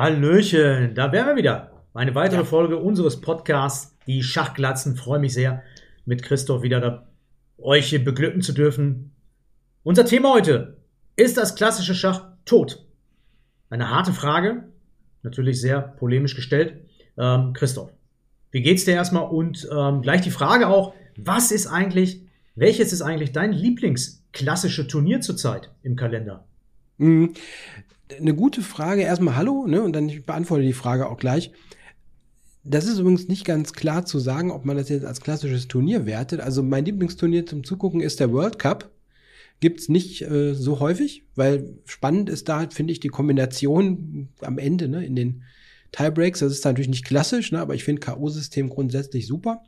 Hallöchen, da wären wir wieder. Eine weitere ja. Folge unseres Podcasts, die Schachglatzen. Freue mich sehr, mit Christoph wieder da, euch hier beglücken zu dürfen. Unser Thema heute ist das klassische Schach tot. Eine harte Frage, natürlich sehr polemisch gestellt. Ähm, Christoph, wie geht's dir erstmal? Und ähm, gleich die Frage auch, was ist eigentlich, welches ist eigentlich dein Lieblingsklassische Turnier zurzeit im Kalender? Mhm eine gute Frage. Erstmal Hallo, ne? Und dann ich beantworte die Frage auch gleich. Das ist übrigens nicht ganz klar zu sagen, ob man das jetzt als klassisches Turnier wertet. Also mein Lieblingsturnier zum Zugucken ist der World Cup. Gibt's nicht äh, so häufig, weil spannend ist da, finde ich, die Kombination am Ende, ne, in den Tiebreaks. Das ist natürlich nicht klassisch, ne, aber ich finde K.O.-System grundsätzlich super.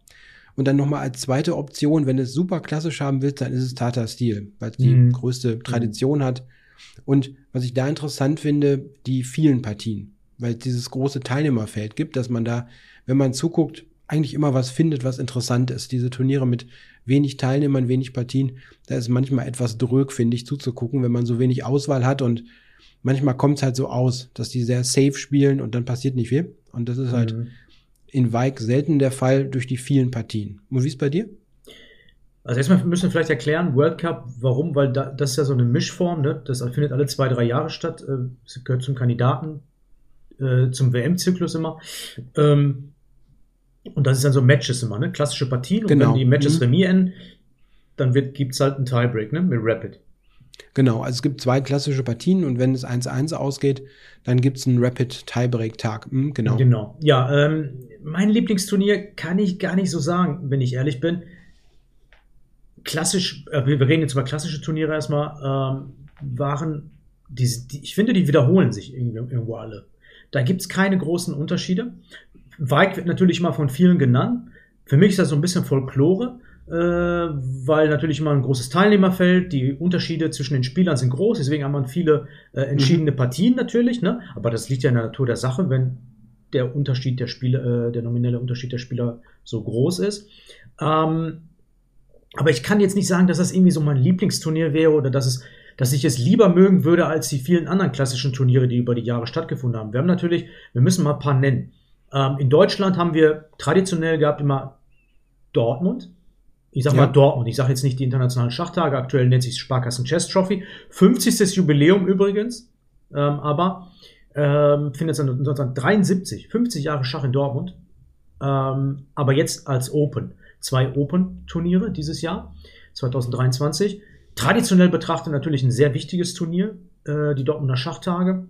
Und dann nochmal als zweite Option, wenn es super klassisch haben willst, dann ist es Tata Steel, weil es die mhm. größte Tradition hat und was ich da interessant finde, die vielen Partien, weil es dieses große Teilnehmerfeld gibt, dass man da, wenn man zuguckt, eigentlich immer was findet, was interessant ist. Diese Turniere mit wenig Teilnehmern, wenig Partien, da ist manchmal etwas drög, finde ich, zuzugucken, wenn man so wenig Auswahl hat und manchmal kommt es halt so aus, dass die sehr safe spielen und dann passiert nicht viel. Und das ist halt mhm. in Weig selten der Fall durch die vielen Partien. Und wie ist bei dir? Also erstmal müssen wir vielleicht erklären, World Cup, warum, weil da, das ist ja so eine Mischform, ne? das findet alle zwei, drei Jahre statt, äh, gehört zum Kandidaten, äh, zum WM-Zyklus immer. Ähm, und das ist dann so Matches immer, ne? klassische Partien. Und genau. wenn die Matches mhm. remis enden, dann gibt es halt einen Tiebreak ne? mit Rapid. Genau, also es gibt zwei klassische Partien und wenn es 1-1 ausgeht, dann gibt es einen Rapid Tiebreak-Tag. Mhm, genau. Genau. Ja, ähm, mein Lieblingsturnier kann ich gar nicht so sagen, wenn ich ehrlich bin klassisch, äh, wir reden jetzt über klassische Turniere erstmal, ähm, waren, die, die, ich finde, die wiederholen sich irgendwo alle. Da gibt es keine großen Unterschiede. Weig wird natürlich immer von vielen genannt. Für mich ist das so ein bisschen Folklore, äh, weil natürlich immer ein großes Teilnehmerfeld, die Unterschiede zwischen den Spielern sind groß, deswegen haben wir viele äh, entschiedene mhm. Partien natürlich, ne? aber das liegt ja in der Natur der Sache, wenn der Unterschied der Spieler, äh, der nominelle Unterschied der Spieler so groß ist. Ähm, aber ich kann jetzt nicht sagen, dass das irgendwie so mein Lieblingsturnier wäre oder dass es dass ich es lieber mögen würde als die vielen anderen klassischen Turniere, die über die Jahre stattgefunden haben. Wir haben natürlich, wir müssen mal ein paar nennen. Ähm, in Deutschland haben wir traditionell gehabt immer Dortmund. Ich sag ja. mal Dortmund. Ich sage jetzt nicht die internationalen Schachtage. Aktuell nennt sich Sparkassen Chess Trophy. 50. Jubiläum übrigens. Ähm, aber ähm, findet 1973, 50 Jahre Schach in Dortmund. Ähm, aber jetzt als Open zwei Open-Turniere dieses Jahr, 2023. Traditionell betrachtet natürlich ein sehr wichtiges Turnier, äh, die Dortmunder Schachtage.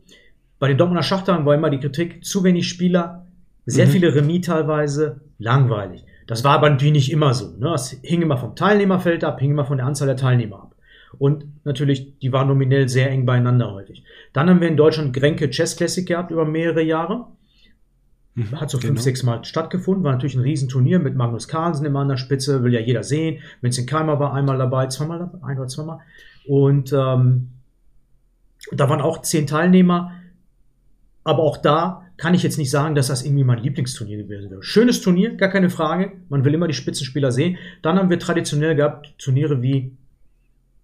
Bei den Dortmunder Schachtagen war immer die Kritik, zu wenig Spieler, sehr mhm. viele Remis teilweise, langweilig. Das war aber natürlich nicht immer so. Ne? Es hing immer vom Teilnehmerfeld ab, hing immer von der Anzahl der Teilnehmer ab. Und natürlich, die waren nominell sehr eng beieinander häufig. Dann haben wir in Deutschland Grenke Chess Classic gehabt über mehrere Jahre. Mhm, Hat so fünf, genau. sechs Mal stattgefunden. War natürlich ein Riesenturnier mit Magnus Carlsen immer an der Spitze, will ja jeder sehen. Vincent Keimer war einmal dabei, zweimal dabei, ein oder zweimal. Und ähm, da waren auch zehn Teilnehmer. Aber auch da kann ich jetzt nicht sagen, dass das irgendwie mein Lieblingsturnier gewesen wäre. Schönes Turnier, gar keine Frage. Man will immer die Spitzenspieler sehen. Dann haben wir traditionell gehabt Turniere wie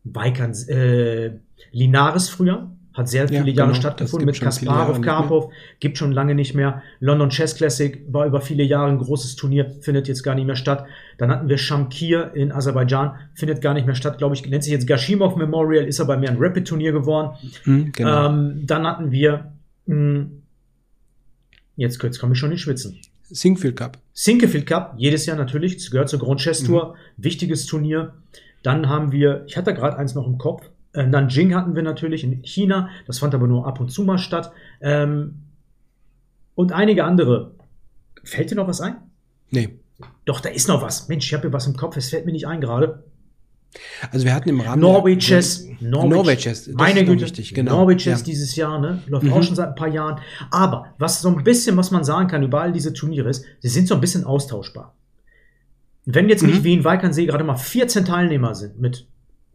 Weikern, äh, Linares früher, hat sehr viele ja, Jahre genau, stattgefunden mit Kasparov, Karpov, gibt schon lange nicht mehr. London Chess Classic war über viele Jahre ein großes Turnier, findet jetzt gar nicht mehr statt. Dann hatten wir Shamkir in Aserbaidschan, findet gar nicht mehr statt, glaube ich, nennt sich jetzt Gashimov Memorial, ist aber mehr ein Rapid-Turnier geworden. Mhm, genau. ähm, dann hatten wir, mh, hm, jetzt, jetzt komme ich schon in Schwitzen. Sinkfield Cup. Sinkefield Cup, jedes Jahr natürlich, gehört zur Grand Chess Tour, mhm. wichtiges Turnier. Dann haben wir, ich hatte gerade eins noch im Kopf, äh, Nanjing hatten wir natürlich in China, das fand aber nur ab und zu mal statt. Ähm, und einige andere. Fällt dir noch was ein? Nee. Doch, da ist noch was. Mensch, ich habe hier was im Kopf, es fällt mir nicht ein gerade. Also wir hatten im Rahmen Norway Chess, Norway, Norway Chess, meine Güte, wichtig, genau. Norway Chess ja. dieses Jahr, ne, läuft mhm. auch schon seit ein paar Jahren. Aber was so ein bisschen, was man sagen kann über all diese Turniere ist, sie sind so ein bisschen austauschbar. Wenn jetzt mhm. nicht wie in Weikernsee gerade mal 14 Teilnehmer sind mit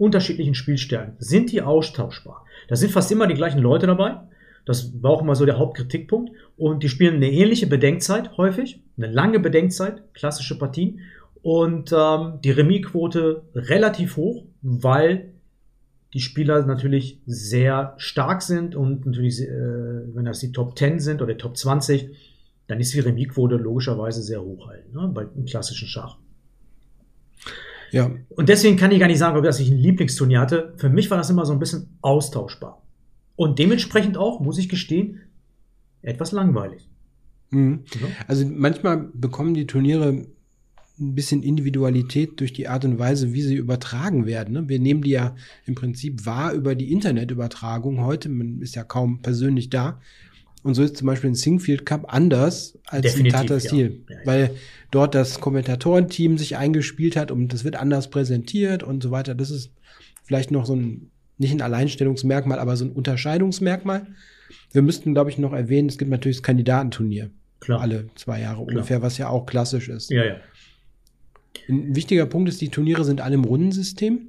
unterschiedlichen Spielstärken, sind die austauschbar. Da sind fast immer die gleichen Leute dabei. Das war auch immer so der Hauptkritikpunkt. Und die spielen eine ähnliche Bedenkzeit häufig, eine lange Bedenkzeit, klassische Partien. Und ähm, die Remisquote relativ hoch, weil die Spieler natürlich sehr stark sind und natürlich, äh, wenn das die Top 10 sind oder Top 20, dann ist die Remisquote logischerweise sehr hoch halt, ne, bei im klassischen Schach. Ja. Und deswegen kann ich gar nicht sagen, ob ich ein Lieblingsturnier hatte. Für mich war das immer so ein bisschen austauschbar. Und dementsprechend auch, muss ich gestehen, etwas langweilig. Mhm. Also manchmal bekommen die Turniere ein bisschen Individualität durch die Art und Weise, wie sie übertragen werden. Ne? Wir nehmen die ja im Prinzip wahr über die Internetübertragung heute. Man ist ja kaum persönlich da. Und so ist zum Beispiel ein Singfield Cup anders als Definitiv, ein Tata Steel, ja. ja, weil dort das Kommentatorenteam sich eingespielt hat und das wird anders präsentiert und so weiter. Das ist vielleicht noch so ein, nicht ein Alleinstellungsmerkmal, aber so ein Unterscheidungsmerkmal. Wir müssten, glaube ich, noch erwähnen, es gibt natürlich das Kandidatenturnier. Klar. Alle zwei Jahre Klar. ungefähr, was ja auch klassisch ist. Ja, ja. Ein wichtiger Punkt ist, die Turniere sind alle im Rundensystem,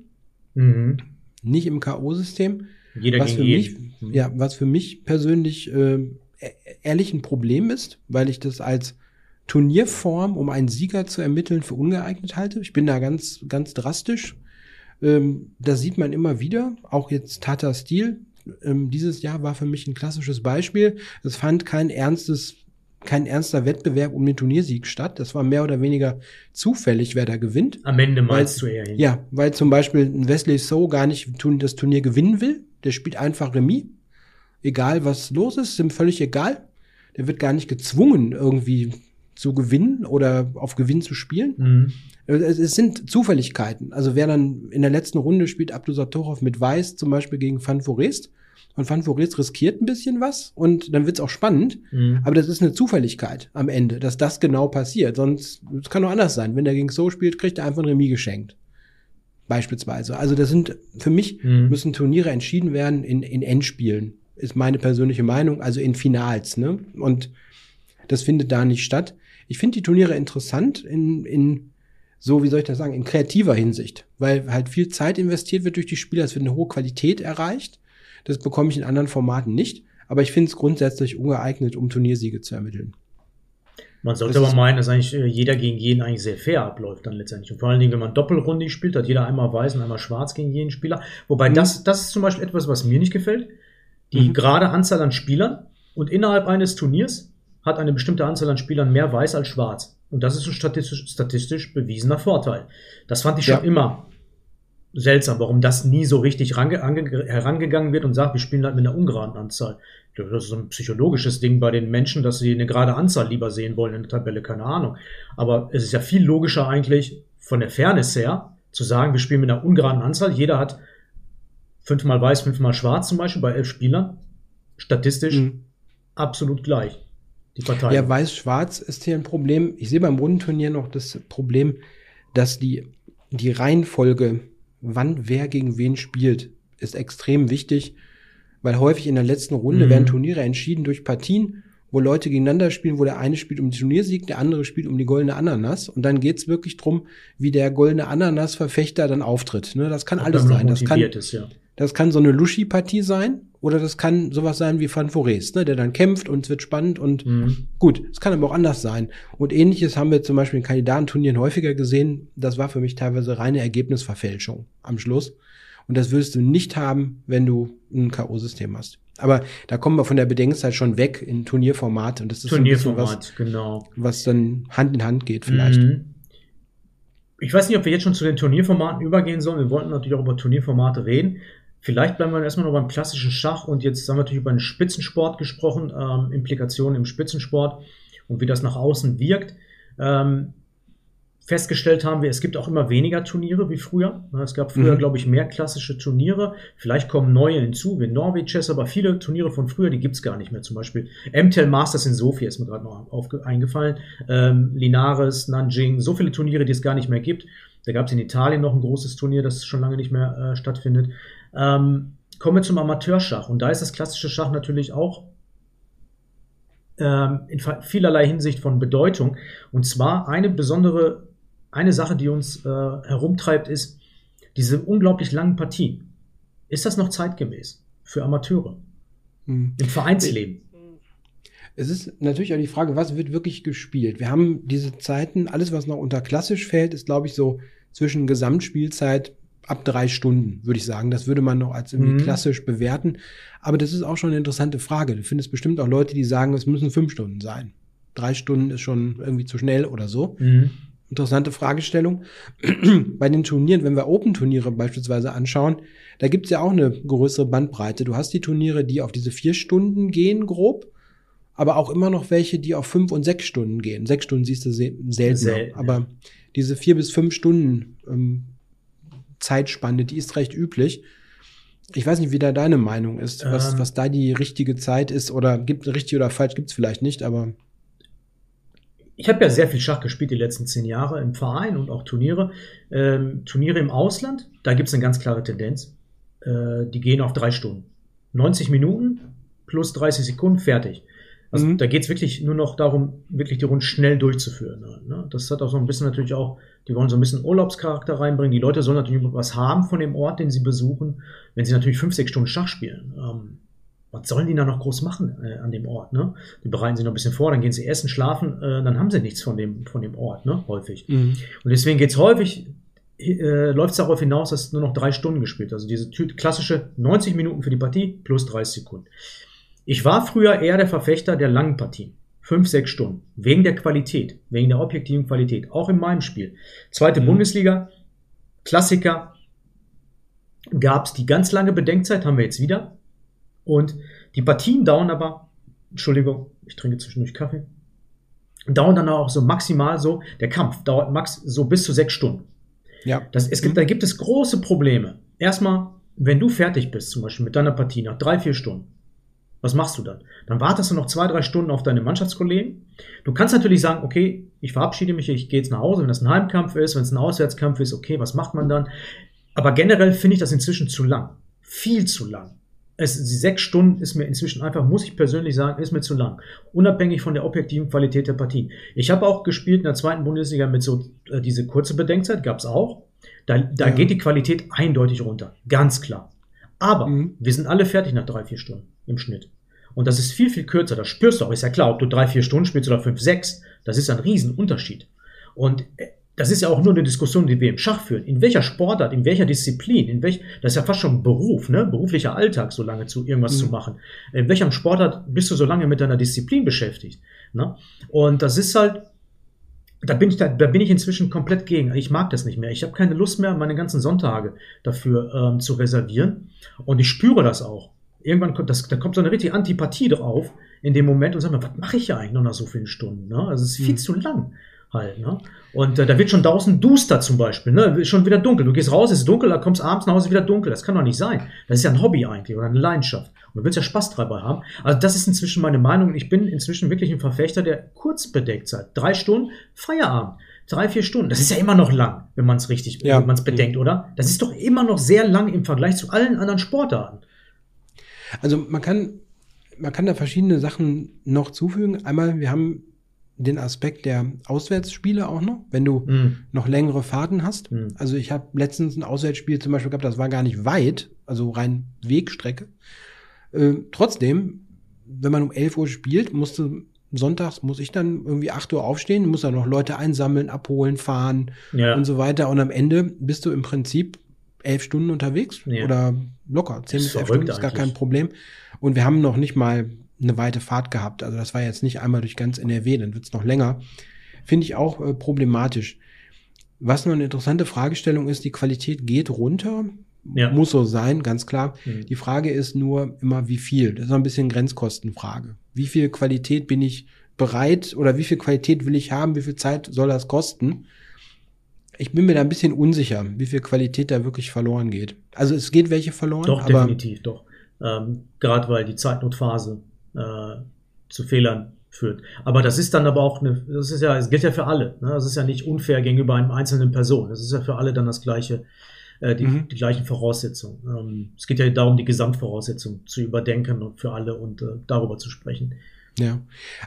mhm. nicht im K.O.-System. Jeder was für mich, mhm. Ja, was für mich persönlich äh, ehrlich ein Problem ist, weil ich das als Turnierform, um einen Sieger zu ermitteln, für ungeeignet halte. Ich bin da ganz, ganz drastisch. Ähm, das sieht man immer wieder. Auch jetzt Tata Steel. Ähm, dieses Jahr war für mich ein klassisches Beispiel. Es fand kein ernstes kein ernster Wettbewerb um den Turniersieg statt. Das war mehr oder weniger zufällig, wer da gewinnt. Am Ende meinst weil, du eher hin. Ja, weil zum Beispiel Wesley So gar nicht das Turnier gewinnen will. Der spielt einfach Remis. Egal was los ist, ist ihm völlig egal. Der wird gar nicht gezwungen, irgendwie zu gewinnen oder auf Gewinn zu spielen. Mhm. Es, es, sind Zufälligkeiten. Also wer dann in der letzten Runde spielt Abdul Satorov mit Weiß zum Beispiel gegen Van Forest und Forest riskiert ein bisschen was und dann wird's auch spannend. Mhm. Aber das ist eine Zufälligkeit am Ende, dass das genau passiert. Sonst, es kann auch anders sein. Wenn der gegen So spielt, kriegt er einfach ein Remis geschenkt. Beispielsweise. Also das sind, für mich mhm. müssen Turniere entschieden werden in, in Endspielen. Ist meine persönliche Meinung, also in Finals, ne? Und das findet da nicht statt. Ich finde die Turniere interessant in, in so, wie soll ich das sagen, in kreativer Hinsicht, weil halt viel Zeit investiert wird durch die Spieler, es wird eine hohe Qualität erreicht das bekomme ich in anderen Formaten nicht. Aber ich finde es grundsätzlich ungeeignet, um Turniersiege zu ermitteln. Man sollte aber meinen, dass eigentlich äh, jeder gegen jeden eigentlich sehr fair abläuft dann letztendlich. Und vor allen Dingen, wenn man Doppelrunde spielt, hat jeder einmal weiß und einmal schwarz gegen jeden Spieler. Wobei mhm. das, das ist zum Beispiel etwas, was mir nicht gefällt. Die mhm. gerade Anzahl an Spielern und innerhalb eines Turniers hat eine bestimmte Anzahl an Spielern mehr weiß als schwarz. Und das ist ein statistisch, statistisch bewiesener Vorteil. Das fand ich schon ja. immer seltsam, warum das nie so richtig herangegangen wird und sagt, wir spielen halt mit einer ungeraden Anzahl. Das ist so ein psychologisches Ding bei den Menschen, dass sie eine gerade Anzahl lieber sehen wollen in der Tabelle, keine Ahnung. Aber es ist ja viel logischer eigentlich von der Fairness her, zu sagen, wir spielen mit einer ungeraden Anzahl. Jeder hat fünfmal weiß, fünfmal schwarz zum Beispiel bei elf Spielern. Statistisch mhm. absolut gleich. Die Partei. Ja, weiß-schwarz ist hier ein Problem. Ich sehe beim Rundenturnier noch das Problem, dass die, die Reihenfolge wann wer gegen wen spielt, ist extrem wichtig, weil häufig in der letzten Runde mhm. werden Turniere entschieden durch Partien, wo Leute gegeneinander spielen, wo der eine spielt um den Turniersieg, der andere spielt um die goldene Ananas. Und dann geht's wirklich drum, wie der goldene Ananas-Verfechter dann auftritt. Ne? Das kann Ob alles sein. Das kann, ist, ja. Das kann so eine Luschi-Partie sein oder das kann sowas sein wie Van Forest, ne? der dann kämpft und es wird spannend und mhm. gut. Es kann aber auch anders sein. Und ähnliches haben wir zum Beispiel in Kandidatenturnieren häufiger gesehen. Das war für mich teilweise reine Ergebnisverfälschung am Schluss. Und das würdest du nicht haben, wenn du ein K.O.-System hast. Aber da kommen wir von der Bedenkzeit schon weg in Turnierformat. Und das ist Turnierformat, so was, genau. was dann Hand in Hand geht vielleicht. Mhm. Ich weiß nicht, ob wir jetzt schon zu den Turnierformaten übergehen sollen. Wir wollten natürlich auch über Turnierformate reden. Vielleicht bleiben wir erstmal noch beim klassischen Schach und jetzt haben wir natürlich über den Spitzensport gesprochen, ähm, Implikationen im Spitzensport und wie das nach außen wirkt. Ähm, festgestellt haben wir, es gibt auch immer weniger Turniere wie früher. Es gab früher, mhm. glaube ich, mehr klassische Turniere. Vielleicht kommen neue hinzu, wie Norway Chess, aber viele Turniere von früher, die gibt's gar nicht mehr. Zum Beispiel MTEL Masters in Sofia ist mir gerade noch eingefallen. Ähm, Linares, Nanjing, so viele Turniere, die es gar nicht mehr gibt. Da gab es in Italien noch ein großes Turnier, das schon lange nicht mehr äh, stattfindet. Ähm, kommen wir zum Amateurschach. Und da ist das klassische Schach natürlich auch ähm, in vielerlei Hinsicht von Bedeutung. Und zwar eine besondere, eine Sache, die uns äh, herumtreibt, ist diese unglaublich langen Partien. Ist das noch zeitgemäß für Amateure hm. im Vereinsleben? Es ist natürlich auch die Frage, was wird wirklich gespielt? Wir haben diese Zeiten, alles, was noch unter klassisch fällt, ist, glaube ich, so zwischen Gesamtspielzeit ab drei Stunden, würde ich sagen. Das würde man noch als irgendwie Mhm. klassisch bewerten. Aber das ist auch schon eine interessante Frage. Du findest bestimmt auch Leute, die sagen, es müssen fünf Stunden sein. Drei Stunden ist schon irgendwie zu schnell oder so. Mhm. Interessante Fragestellung. Bei den Turnieren, wenn wir Open-Turniere beispielsweise anschauen, da gibt es ja auch eine größere Bandbreite. Du hast die Turniere, die auf diese vier Stunden gehen, grob, aber auch immer noch welche, die auf fünf und sechs Stunden gehen. Sechs Stunden siehst du se seltener. Selten, aber diese vier bis fünf Stunden ähm, Zeitspanne, die ist recht üblich. Ich weiß nicht, wie da deine Meinung ist, was, Ähm. was da die richtige Zeit ist oder gibt richtig oder falsch gibt es vielleicht nicht, aber Ich habe ja sehr viel Schach gespielt die letzten zehn Jahre im Verein und auch Turniere. Ähm, Turniere im Ausland, da gibt es eine ganz klare Tendenz. Äh, die gehen auf drei Stunden. 90 Minuten plus 30 Sekunden, fertig. Also Mhm. da geht es wirklich nur noch darum, wirklich die Runden schnell durchzuführen. Ne? Das hat auch so ein bisschen natürlich auch, die wollen so ein bisschen Urlaubscharakter reinbringen. Die Leute sollen natürlich was haben von dem Ort, den sie besuchen, wenn sie natürlich fünf, sechs Stunden Schach spielen. Ähm, was sollen die da noch groß machen äh, an dem Ort? Ne? Die bereiten sich noch ein bisschen vor, dann gehen sie essen, schlafen, äh, dann haben sie nichts von dem, von dem Ort, ne? häufig. mhm. Und deswegen geht's häufig, äh, läuft es darauf hinaus, dass nur noch drei Stunden gespielt wird. Also diese klassische 90 Minuten für die Partie plus 30 Sekunden. Ich war früher eher der Verfechter der langen Partien. Fünf, sechs Stunden. Wegen der Qualität, wegen der objektiven Qualität. Auch in meinem Spiel. Zweite Mhm. Bundesliga, Klassiker, gab's die ganz lange Bedenkzeit, haben wir jetzt wieder. Und die Partien dauern aber, Entschuldigung, ich trinke zwischendurch Kaffee, dauern dann auch so maximal so, der Kampf dauert max so bis zu sechs Stunden. ja. Das, es gibt, Mhm. Da gibt es große Probleme. Erstmal, wenn du fertig bist, zum Beispiel mit deiner Partie nach drei, vier Stunden, was machst du dann? Dann wartest du noch zwei, drei Stunden auf deine Mannschaftskollegen. Du kannst natürlich sagen, okay, ich verabschiede mich, ich gehe jetzt nach Hause, wenn das ein Heimkampf ist, wenn es ein Auswärtskampf ist, okay, was macht man dann? Aber generell finde ich das inzwischen zu lang. Viel zu lang. Es, sechs Stunden ist mir inzwischen einfach, muss ich persönlich sagen, ist mir zu lang. Unabhängig von der objektiven Qualität der Partien. Ich habe auch gespielt in der zweiten Bundesliga mit so äh, diese kurze Bedenkzeit, gab es auch. Da, da Ja. geht die Qualität eindeutig runter. Ganz klar. Aber Mhm. wir sind alle fertig nach drei, vier Stunden im Schnitt. Und das ist viel, viel kürzer. Das spürst du auch. Ist ja klar, ob du drei, vier Stunden spielst oder fünf, sechs. Das ist ein Riesenunterschied. Und äh, das ist ja auch nur eine Diskussion, die wir im Schach führen. In welcher Sportart, in welcher Disziplin, in welch, das ist ja fast schon ein Beruf, ne? Beruflicher Alltag, so lange zu irgendwas Mhm. zu machen. In welchem Sportart bist du so lange mit deiner Disziplin beschäftigt? Ne? Und das ist halt, da bin ich da, da bin ich inzwischen komplett gegen. Ich mag das nicht mehr. Ich habe keine Lust mehr, meine ganzen Sonntage dafür ähm, zu reservieren. Und ich spüre das auch. Irgendwann kommt das, da kommt so eine richtige Antipathie drauf in dem Moment und sag mal, was mache ich ja eigentlich noch nach so vielen Stunden? Ne? Also es ist viel Mhm. zu lang halt. Ne? Und äh, da wird schon draußen duster zum Beispiel. Ne? Ist Schon wieder dunkel. Du gehst raus, es ist dunkel, da kommst abends nach Hause wieder dunkel. Das kann doch nicht sein. Das ist ja ein Hobby eigentlich oder eine Leidenschaft. Und du willst ja Spaß dabei haben. Also das ist inzwischen meine Meinung. Ich bin inzwischen wirklich ein Verfechter der Kurzbedecktheit. Drei Stunden, Feierabend. Drei, vier Stunden. Das ist ja immer noch lang, wenn man es richtig, Ja. wenn man es bedenkt, oder? Das ist doch immer noch sehr lang im Vergleich zu allen anderen Sportarten. Also man kann, man kann da verschiedene Sachen noch zufügen. Einmal, wir haben den Aspekt der Auswärtsspiele auch noch, wenn du Mhm. noch längere Fahrten hast. Mhm. Also ich habe letztens ein Auswärtsspiel zum Beispiel gehabt, das war gar nicht weit, also rein Wegstrecke. Äh, trotzdem, wenn man um 11 Uhr spielt, musste sonntags muss ich dann irgendwie 8 Uhr aufstehen, muss dann noch Leute einsammeln, abholen, fahren Ja. und so weiter. Und am Ende bist du im Prinzip elf Stunden unterwegs Ja. oder locker. Zehn bis elf Stunden ist gar eigentlich. kein Problem. Und wir haben noch nicht mal eine weite Fahrt gehabt. Also das war jetzt nicht einmal durch ganz NRW, dann wird's noch länger. Finde ich auch äh, problematisch. Was noch eine interessante Fragestellung ist, die Qualität geht runter. Ja. Muss so sein, ganz klar. Mhm. Die Frage ist nur immer, wie viel. Das ist ein bisschen Grenzkostenfrage. Wie viel Qualität bin ich bereit oder wie viel Qualität will ich haben? Wie viel Zeit soll das kosten? Ich bin mir da ein bisschen unsicher, wie viel Qualität da wirklich verloren geht. Also es geht welche verloren, Doch, definitiv, doch. Ähm, Gerade weil die Zeitnotphase äh, zu Fehlern führt. Aber das ist dann aber auch eine, das ist ja, es gilt ja für alle. Ne? Das ist ja nicht unfair gegenüber einem einzelnen Person. Das ist ja für alle dann das gleiche, äh, die, Mhm. die gleichen Voraussetzungen. Ähm, es geht ja darum, die Gesamtvoraussetzungen zu überdenken und für alle und äh, darüber zu sprechen. Ja,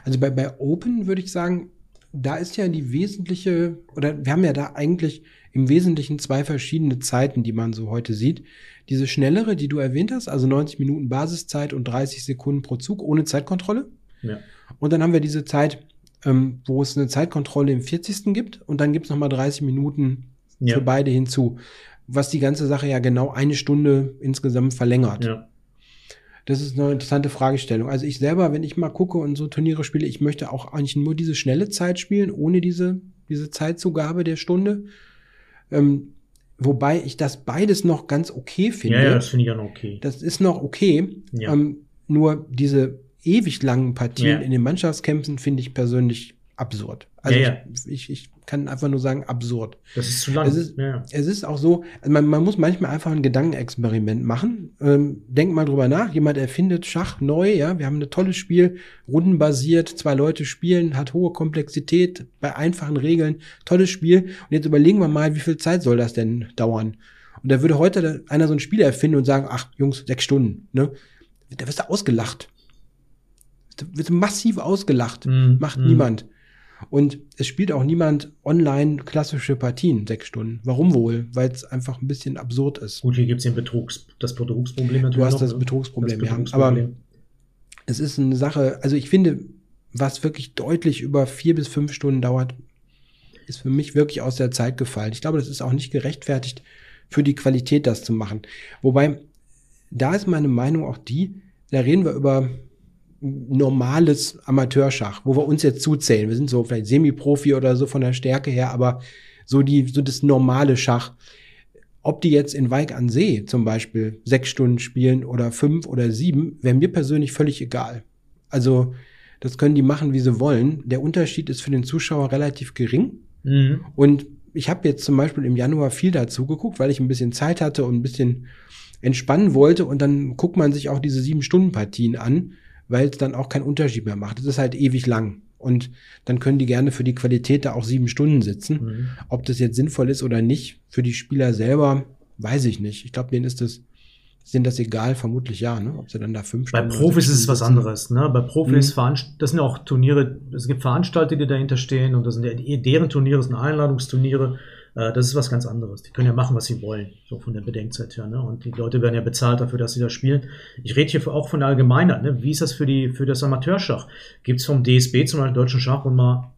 also bei, bei Open würde ich sagen, da ist ja die wesentliche, oder wir haben ja da eigentlich im Wesentlichen zwei verschiedene Zeiten, die man so heute sieht. Diese schnellere, die du erwähnt hast, also 90 Minuten Basiszeit und 30 Sekunden pro Zug ohne Zeitkontrolle. Ja. Und dann haben wir diese Zeit, ähm, wo es eine Zeitkontrolle im 40. gibt und dann gibt es nochmal 30 Minuten Ja. für beide hinzu. was die ganze Sache ja genau eine Stunde insgesamt verlängert. Ja. Das ist eine interessante Fragestellung. Also ich selber, wenn ich mal gucke und so Turniere spiele, ich möchte auch eigentlich nur diese schnelle Zeit spielen, ohne diese, diese Zeitzugabe der Stunde. Ähm, wobei ich das beides noch ganz okay finde. Ja, ja, das finde ich ja noch okay. Das ist noch okay. Ja. Ähm, nur diese ewig langen Partien Ja. in den Mannschaftskämpfen finde ich persönlich absurd. Also. Ich, ich, ich kann einfach nur sagen, absurd. Das ist zu lang. Es ist- ja. Es ist auch so, man, man muss manchmal einfach ein Gedankenexperiment machen. Ähm, denk mal drüber nach. Jemand erfindet Schach neu, ja. Wir haben ein tolles Spiel, rundenbasiert, zwei Leute spielen, hat hohe Komplexität, bei einfachen Regeln, tolles Spiel. Und jetzt überlegen wir mal, wie viel Zeit soll das denn dauern? Und da würde heute einer so ein Spiel erfinden und sagen, ach, Jungs, sechs Stunden, ne? Da wirst du ausgelacht. Da wirst du massiv ausgelacht. Mhm. Macht Mhm. niemand. Und es spielt auch niemand online klassische Partien, sechs Stunden. Warum wohl? Weil es einfach ein bisschen absurd ist. Gut, hier gibt es den Betrugs, das Betrugsproblem natürlich. Du hast noch, das ne? Betrugsproblem, Das ja. Betrugsproblem. Aber es ist eine Sache, also ich finde, was wirklich deutlich über vier bis fünf Stunden dauert, ist für mich wirklich aus der Zeit gefallen. Ich glaube, das ist auch nicht gerechtfertigt für die Qualität, das zu machen. Wobei, da ist meine Meinung auch die, da reden wir über normales Amateurschach, wo wir uns jetzt zuzählen. Wir sind so vielleicht Semi-Profi oder so von der Stärke her, aber so die, so das normale Schach. Ob die jetzt in Weig an See zum Beispiel sechs Stunden spielen oder fünf oder sieben, wäre mir persönlich völlig egal. Also, das können die machen, wie sie wollen. Der Unterschied ist für den Zuschauer relativ gering. Mhm. Und ich habe jetzt zum Beispiel im Januar viel dazu geguckt, weil ich ein bisschen Zeit hatte und ein bisschen entspannen wollte. Und dann guckt man sich auch diese sieben-Stunden-Partien an, weil es dann auch keinen Unterschied mehr macht. Es ist halt ewig lang. Und dann können die gerne für die Qualität da auch sieben Stunden sitzen. Mhm. Ob das jetzt sinnvoll ist oder nicht, für die Spieler selber, weiß ich nicht. Ich glaube, denen ist das, denen das egal, vermutlich ja, ne? Ob sie dann da fünf Bei Stunden. oder Profis ist es was anderes. Ne? Bei Profis, Mhm. das sind ja auch Turniere, es gibt Veranstalter, die dahinter stehen und das sind ja deren Turniere, das sind Einladungsturniere. Äh, Das ist was ganz anderes. Die können ja machen, was sie wollen, so von der Bedenkzeit her. Ne? Und die Leute werden ja bezahlt dafür, dass sie da spielen. Ich rede hier auch von der Allgemeinheit. Ne? Wie ist das für, die, für das Amateurschach? Gibt es vom DSB zum Beispiel Deutschen Schachbund mal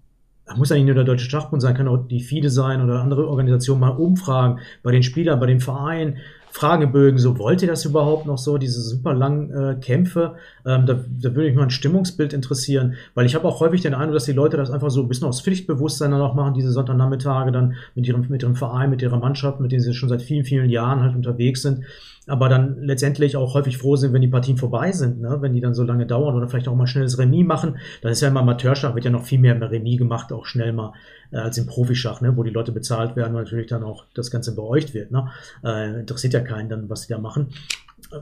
da muss ja nicht nur der Deutsche Schachbund sein, kann auch die FIDE sein oder andere Organisationen mal umfragen bei den Spielern, bei den Vereinen, Fragebögen, so wollt ihr das überhaupt noch so, diese super langen äh, Kämpfe? Ähm, da, da würde mich mal ein Stimmungsbild interessieren, weil ich habe auch häufig den Eindruck, dass die Leute das einfach so ein bisschen aus Pflichtbewusstsein dann auch machen, diese Sonntagnachmittage dann mit ihrem, mit ihrem Verein, mit ihrer Mannschaft, mit denen sie schon seit vielen, vielen Jahren halt unterwegs sind aber dann letztendlich auch häufig froh sind, wenn die Partien vorbei sind, ne? wenn die dann so lange dauern oder vielleicht auch mal schnelles Remis machen. Das ist ja im Amateurschach, wird ja noch viel mehr Remis gemacht, auch schnell mal äh, als im Profischach, ne? wo die Leute bezahlt werden und natürlich dann auch das Ganze beäugt wird. Ne? Äh, interessiert ja keinen dann, was die da machen.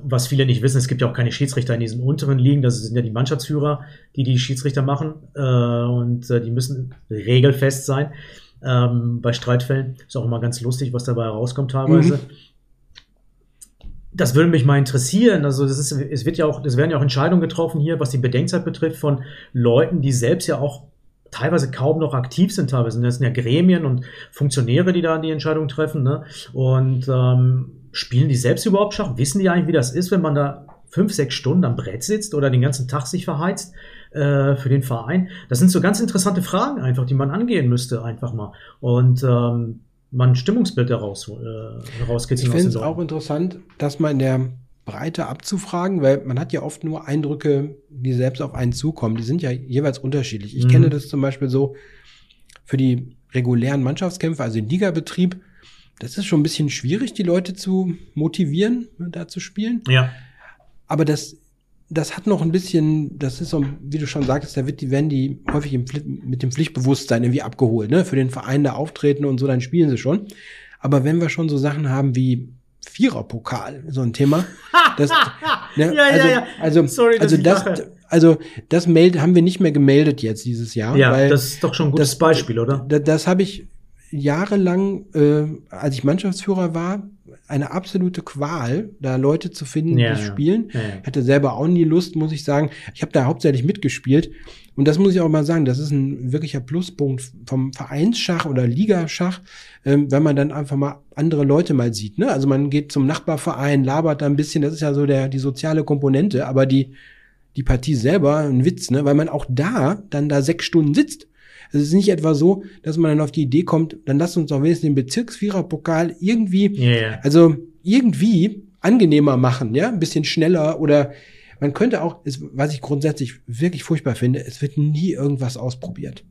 Was viele nicht wissen, es gibt ja auch keine Schiedsrichter in diesen unteren Ligen, das sind ja die Mannschaftsführer, die die Schiedsrichter machen äh, und äh, die müssen regelfest sein. Ähm, bei Streitfällen ist auch immer ganz lustig, was dabei herauskommt teilweise. Mhm. Das würde mich mal interessieren. Also, das ist, es wird ja auch, es werden ja auch Entscheidungen getroffen hier, was die Bedenkzeit betrifft, von Leuten, die selbst ja auch teilweise kaum noch aktiv sind, teilweise. Das sind ja Gremien und Funktionäre, die da die Entscheidungen treffen. Ne? Und ähm, spielen die selbst überhaupt Schach? Wissen die eigentlich, wie das ist, wenn man da fünf, sechs Stunden am Brett sitzt oder den ganzen Tag sich verheizt äh, für den Verein? Das sind so ganz interessante Fragen einfach, die man angehen müsste, einfach mal. Und ähm, man ein Stimmungsbild daraus, äh, herauskitzeln Ich finde es auch interessant, das mal in der Breite abzufragen, weil man hat ja oft nur Eindrücke, die selbst auf einen zukommen. Die sind ja jeweils unterschiedlich. Ich Mhm. kenne das zum Beispiel so für die regulären Mannschaftskämpfe, also den Ligabetrieb. Das ist schon ein bisschen schwierig, die Leute zu motivieren, da zu spielen. Ja, Aber das, das hat noch ein bisschen, das ist so, wie du schon sagtest, da wird die, werden die häufig im, mit dem Pflichtbewusstsein irgendwie abgeholt, ne? Für den Verein da auftreten und so, dann spielen sie schon. Aber wenn wir schon so Sachen haben wie Viererpokal, so ein Thema, das, ne, Ja, ja, also, ja. also, Sorry, dass also das, lache. also das meld, haben wir nicht mehr gemeldet jetzt dieses Jahr, ja weil das ist doch schon ein gutes das- Beispiel, oder? da- das habe ich jahrelang, äh, als ich Mannschaftsführer war, eine absolute Qual, da Leute zu finden, Ja, die ja. spielen. Ja, ja. Hatte selber auch nie Lust, muss ich sagen. Ich habe da hauptsächlich mitgespielt. Und das muss ich auch mal sagen, das ist ein wirklicher Pluspunkt vom Vereinsschach oder Ligaschach, ähm, wenn man dann einfach mal andere Leute mal sieht. Ne? Also man geht zum Nachbarverein, labert da ein bisschen, das ist ja so der, die soziale Komponente, aber die, die Partie selber ein Witz, ne? weil man auch da dann da sechs Stunden sitzt. Es ist nicht etwa so, dass man dann auf die Idee kommt, dann lasst uns doch wenigstens den Bezirksviererpokal irgendwie, Yeah. also irgendwie angenehmer machen, ja, ein bisschen schneller oder man könnte auch, es- was ich grundsätzlich wirklich furchtbar finde, es wird nie irgendwas ausprobiert.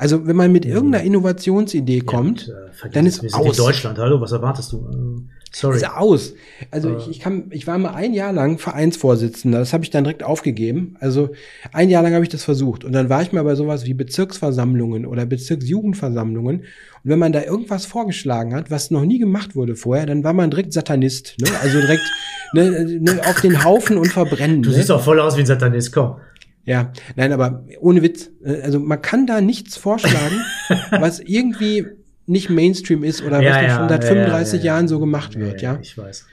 Also wenn man mit irgendeiner Innovationsidee kommt, Ja, und, äh, dann es, ist in aus. Deutschland. Hallo, was erwartest du? Sorry. ist aus. Also ich, ich kann, ich war mal ein Jahr lang Vereinsvorsitzender. Das habe ich dann direkt aufgegeben. Also ein Jahr lang habe ich das versucht. Und dann war ich mal bei sowas wie Bezirksversammlungen oder Bezirksjugendversammlungen. Und wenn man da irgendwas vorgeschlagen hat, was noch nie gemacht wurde vorher, dann war man direkt Satanist. Ne? Also direkt ne, ne, auf den Haufen und verbrennen. Du ne? siehst auch voll aus wie ein Satanist, komm. Ja, nein, aber ohne Witz. äh, Also man kann da nichts vorschlagen, was irgendwie nicht Mainstream ist oder was noch schon seit 35 Jahren so gemacht wird, ja. Ich weiß.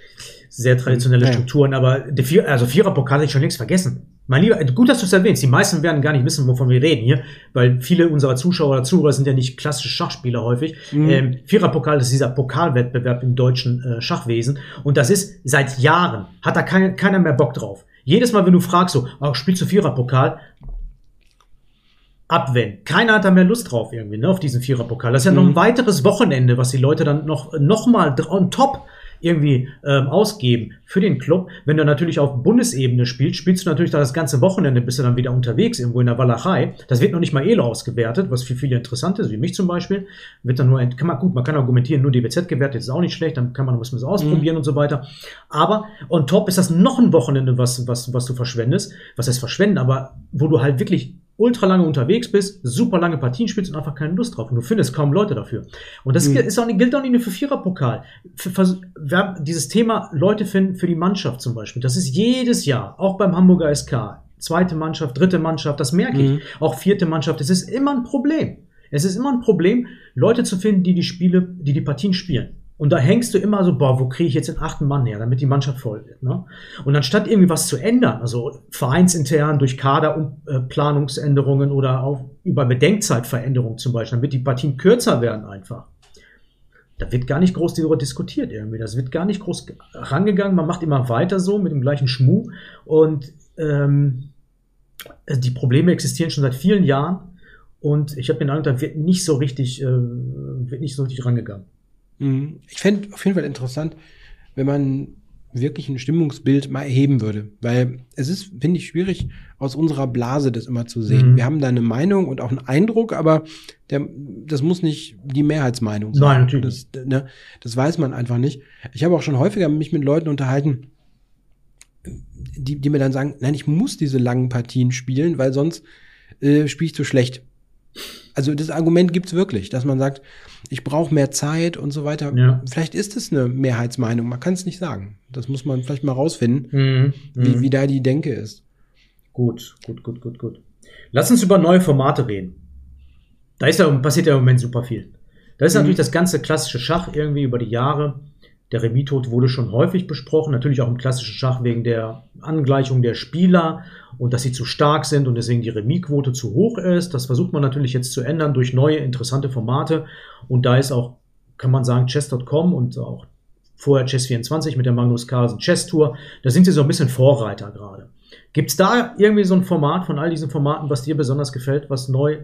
Sehr traditionelle Ja. Strukturen, aber der Vier, also Viererpokal hätte ich schon längst vergessen. Mein Lieber, gut, dass du es erwähnst. Die meisten werden gar nicht wissen, wovon wir reden hier, weil viele unserer Zuschauer oder Zuhörer sind ja nicht klassische Schachspieler häufig. Mhm. Ähm, Viererpokal ist dieser Pokalwettbewerb im deutschen äh, Schachwesen und das ist seit Jahren, hat da kein, keiner mehr Bock drauf. Jedes Mal, wenn du fragst, so, oh, spielst du Viererpokal? Abwenden. Keiner hat da mehr Lust drauf irgendwie, ne, auf diesen Viererpokal. Das ist ja noch ein Mhm. weiteres Wochenende, was die Leute dann noch, noch mal on top irgendwie ähm, ausgeben für den Club. Wenn du natürlich auf Bundesebene spielst, spielst du natürlich da das ganze Wochenende, bist du dann wieder unterwegs irgendwo in der Walachei. Das wird noch nicht mal ELO ausgewertet, was für viele interessant ist, wie mich zum Beispiel. Wird dann nur, kann man gut, man kann argumentieren, nur DBZ gewertet ist auch nicht schlecht, dann kann man was ausprobieren und so weiter. Aber on top ist das noch ein Wochenende, was, was, was du verschwendest. Was heißt verschwenden, aber wo du halt wirklich ultra lange unterwegs bist, super lange Partien spielst und einfach keine Lust drauf. Und du findest kaum Leute dafür. Und das Mhm. ist auch gilt auch nicht nur für Viererpokal. Für, für, wir haben dieses Thema Leute finden für die Mannschaft zum Beispiel. Das ist jedes Jahr, auch beim Hamburger SK. Zweite Mannschaft, dritte Mannschaft, das merke Mhm. ich. Auch vierte Mannschaft. Es ist immer ein Problem. Es ist immer ein Problem, Leute zu finden, die die Spiele, die die Partien spielen. Und da hängst du immer so, boah, wo kriege ich jetzt den achten Mann her, damit die Mannschaft voll wird. Ne? Und anstatt irgendwie was zu ändern, also vereinsintern durch Kaderplanungsänderungen oder auch über Bedenkzeitveränderungen zum Beispiel, damit die Partien kürzer werden einfach. Da wird gar nicht groß darüber diskutiert irgendwie. Das wird gar nicht groß rangegangen. Man macht immer weiter so mit dem gleichen Schmuh. Und ähm, die Probleme existieren schon seit vielen Jahren. Und ich habe den Eindruck, da wird nicht so richtig, äh, wird nicht so richtig rangegangen. Mhm. Ich fände auf jeden Fall interessant, wenn man wirklich ein Stimmungsbild mal erheben würde. Weil es ist, finde ich, schwierig, aus unserer Blase das immer zu sehen. Mhm. Wir haben da eine Meinung und auch einen Eindruck, aber der, das muss nicht die Mehrheitsmeinung sein. Nein, natürlich Das, ne, das weiß man einfach nicht. Ich habe auch schon häufiger mich mit Leuten unterhalten, die, die mir dann sagen, nein, ich muss diese langen Partien spielen, weil sonst äh, spiele ich zu schlecht. Also das Argument gibt's wirklich, dass man sagt, ich brauche mehr Zeit und so weiter. Ja. Vielleicht ist es eine Mehrheitsmeinung, man kann es nicht sagen. Das muss man vielleicht mal rausfinden, Mhm. wie, wie da die Denke ist. Gut, gut, gut, gut, gut. Lass uns über neue Formate reden. Da ist ja, passiert ja im Moment super viel. Da ist Mhm. natürlich das ganze klassische Schach irgendwie über die Jahre. Der Remis-Tod wurde schon häufig besprochen, natürlich auch im klassischen Schach wegen der Angleichung der Spieler und dass sie zu stark sind und deswegen die Remis-Quote zu hoch ist. Das versucht man natürlich jetzt zu ändern durch neue interessante Formate. Und da ist auch, kann man sagen, Chess.com und auch vorher Chess24 mit der Magnus Carlsen Chess Tour, da sind sie so ein bisschen Vorreiter gerade. Gibt es da irgendwie so ein Format von all diesen Formaten, was dir besonders gefällt, was neu,